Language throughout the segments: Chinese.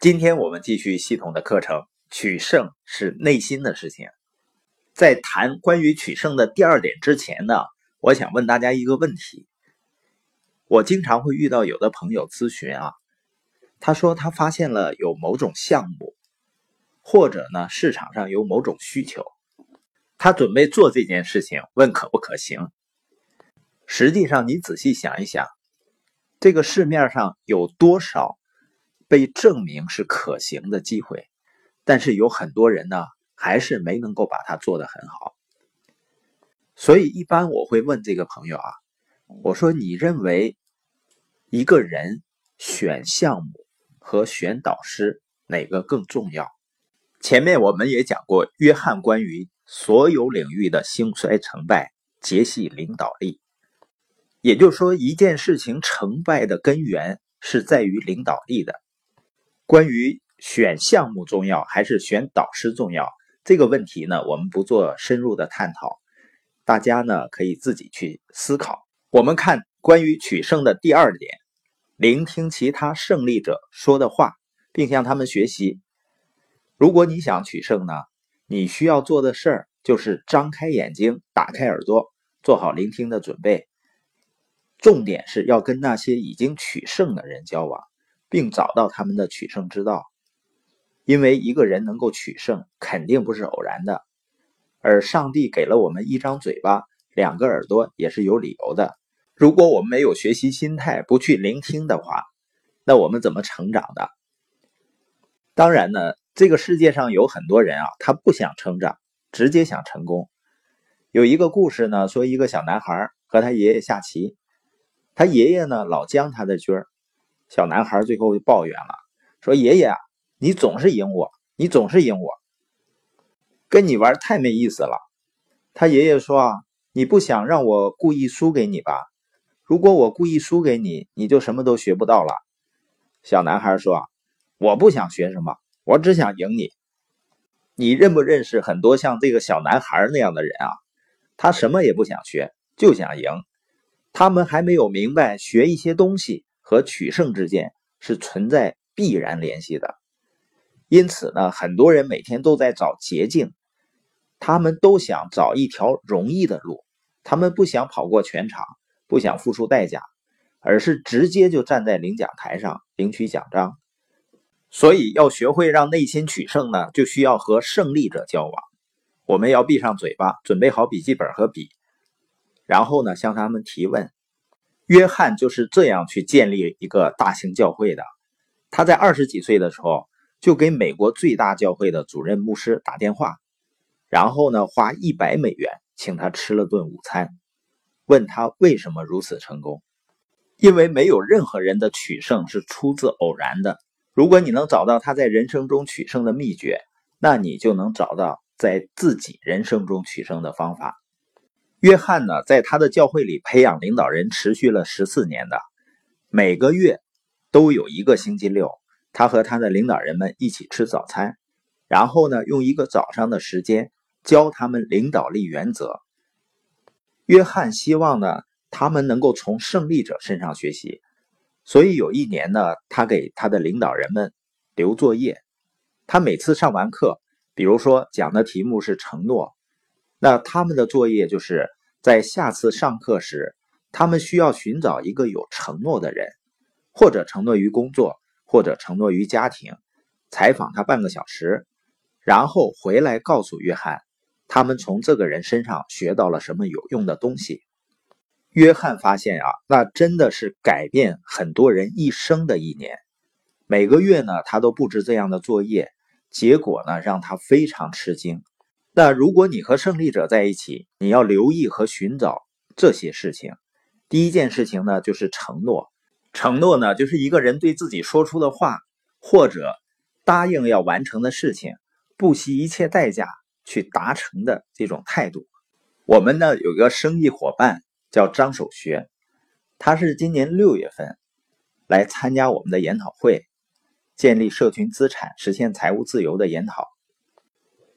今天我们继续系统的课程，取胜是内心的事情。在谈关于取胜的第二点之前呢，我想问大家一个问题。我经常会遇到有的朋友咨询啊，他说他发现了有某种项目，或者呢市场上有某种需求，他准备做这件事情，问可不可行。实际上，你仔细想一想，这个市面上有多少被证明是可行的机会？但是有很多人呢，还是没能够把它做得很好。所以，一般我会问这个朋友啊，我说：“你认为一个人选项目和选导师哪个更重要？”前面我们也讲过，约翰关于所有领域的兴衰成败，结系领导力。也就是说，一件事情成败的根源是在于领导力的。关于选项目重要还是选导师重要这个问题呢，我们不做深入的探讨，大家呢可以自己去思考。我们看关于取胜的第二点：聆听其他胜利者说的话，并向他们学习。如果你想取胜呢，你需要做的事儿就是张开眼睛，打开耳朵，做好聆听的准备。重点是要跟那些已经取胜的人交往，并找到他们的取胜之道。因为一个人能够取胜，肯定不是偶然的。而上帝给了我们一张嘴巴、两个耳朵，也是有理由的。如果我们没有学习心态，不去聆听的话，那我们怎么成长的？当然呢，这个世界上有很多人啊，他不想成长，直接想成功。有一个故事呢，说一个小男孩和他爷爷下棋。他爷爷呢，老将他的军儿，小男孩最后就抱怨了，说：“爷爷啊，你总是赢我，你总是赢我，跟你玩太没意思了。”他爷爷说：“啊，你不想让我故意输给你吧？如果我故意输给你，你就什么都学不到了。”小男孩说：“我不想学什么，我只想赢你。”你认不认识很多像这个小男孩那样的人啊？他什么也不想学，就想赢。他们还没有明白，学一些东西和取胜之间是存在必然联系的。因此呢，很多人每天都在找捷径，他们都想找一条容易的路，他们不想跑过全场，不想付出代价，而是直接就站在领奖台上领取奖章。所以，要学会让内心取胜呢，就需要和胜利者交往。我们要闭上嘴巴，准备好笔记本和笔。然后呢，向他们提问。约翰就是这样去建立一个大型教会的。他在二十几岁的时候，就给美国最大教会的主任牧师打电话，然后呢，花一百美元请他吃了顿午餐，问他为什么如此成功。因为没有任何人的取胜是出自偶然的。如果你能找到他在人生中取胜的秘诀，那你就能找到在自己人生中取胜的方法。约翰呢，在他的教会里培养领导人，持续了十四年的，每个月都有一个星期六，他和他的领导人们一起吃早餐，然后呢，用一个早上的时间教他们领导力原则。约翰希望呢，他们能够从胜利者身上学习，所以有一年呢，他给他的领导人们留作业，他每次上完课，比如说讲的题目是承诺。那他们的作业就是在下次上课时，他们需要寻找一个有承诺的人，或者承诺于工作，或者承诺于家庭，采访他半个小时，然后回来告诉约翰，他们从这个人身上学到了什么有用的东西。约翰发现啊，那真的是改变很多人一生的一年。每个月呢，他都布置这样的作业，结果呢，让他非常吃惊。那如果你和胜利者在一起，你要留意和寻找这些事情。第一件事情呢，就是承诺。承诺呢，就是一个人对自己说出的话，或者答应要完成的事情，不惜一切代价去达成的这种态度。我们呢有个生意伙伴叫张守学，他是今年六月份来参加我们的研讨会，建立社群资产、实现财务自由的研讨。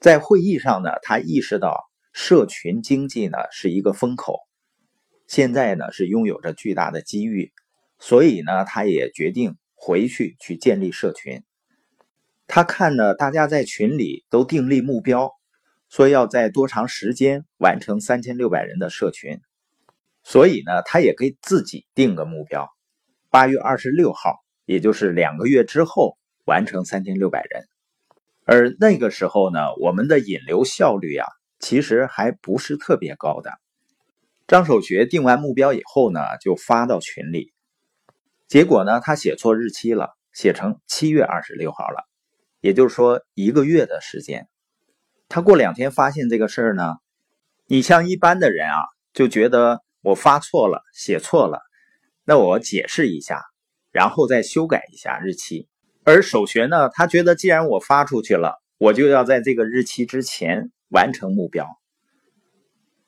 在会议上呢，他意识到社群经济呢是一个风口，现在呢是拥有着巨大的机遇，所以呢，他也决定回去去建立社群。他看呢，大家在群里都订立目标，说要在多长时间完成三千六百人的社群，所以呢，他也给自己定个目标，八月二十六号，也就是两个月之后完成三千六百人。而那个时候呢，我们的引流效率啊，其实还不是特别高的。张守学定完目标以后呢，就发到群里，结果呢，他写错日期了，写成七月二十六号了。也就是说，一个月的时间，他过两天发现这个事儿呢。你像一般的人啊，就觉得我发错了，写错了，那我解释一下，然后再修改一下日期。而首学呢，他觉得既然我发出去了，我就要在这个日期之前完成目标。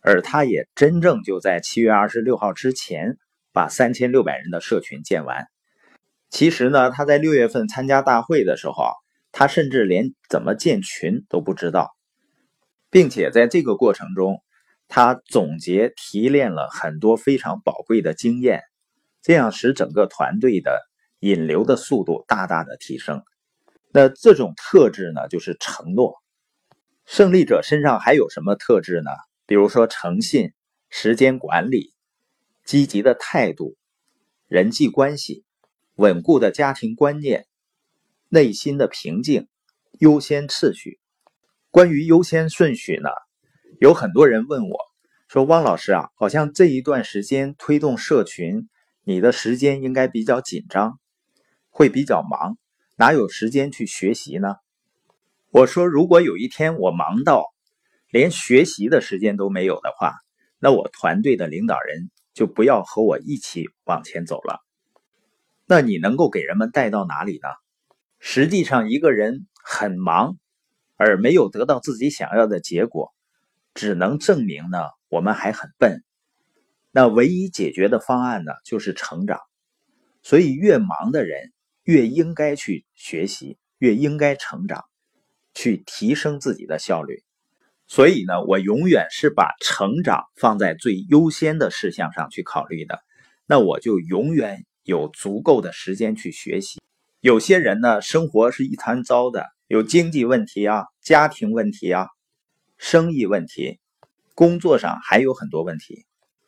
而他也真正就在七月二十六号之前把三千六百人的社群建完。其实呢，他在六月份参加大会的时候。他甚至连怎么建群都不知道，并且在这个过程中，他总结提炼了很多非常宝贵的经验，这样使整个团队的引流的速度大大的提升。那这种特质呢，就是承诺。胜利者身上还有什么特质呢？比如说诚信、时间管理、积极的态度、人际关系、稳固的家庭观念。内心的平静，优先次序。关于优先顺序呢，有很多人问我，说汪老师啊，好像这一段时间推动社群，你的时间应该比较紧张，会比较忙，哪有时间去学习呢？我说，如果有一天我忙到连学习的时间都没有的话，那我团队的领导人就不要和我一起往前走了。那你能够给人们带到哪里呢？实际上，一个人很忙，而没有得到自己想要的结果，只能证明呢，我们还很笨。那唯一解决的方案呢，就是成长。所以，越忙的人越应该去学习，越应该成长，去提升自己的效率。所以呢，我永远是把成长放在最优先的事项上去考虑的。那我就永远有足够的时间去学习。有些人呢，生活是一团糟的，有经济问题啊，家庭问题啊，生意问题，工作上还有很多问题，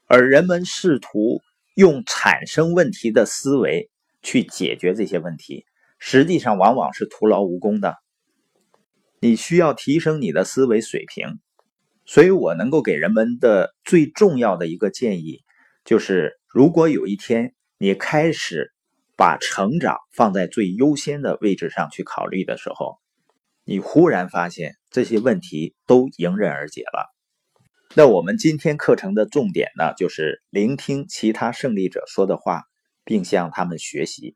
而人们试图用产生问题的思维去解决这些问题，实际上往往是徒劳无功的。你需要提升你的思维水平，所以我能够给人们的最重要的一个建议，就是如果有一天你开始。把成长放在最优先的位置上去考虑的时候，你忽然发现这些问题都迎刃而解了。那我们今天课程的重点呢，就是聆听其他胜利者说的话，并向他们学习。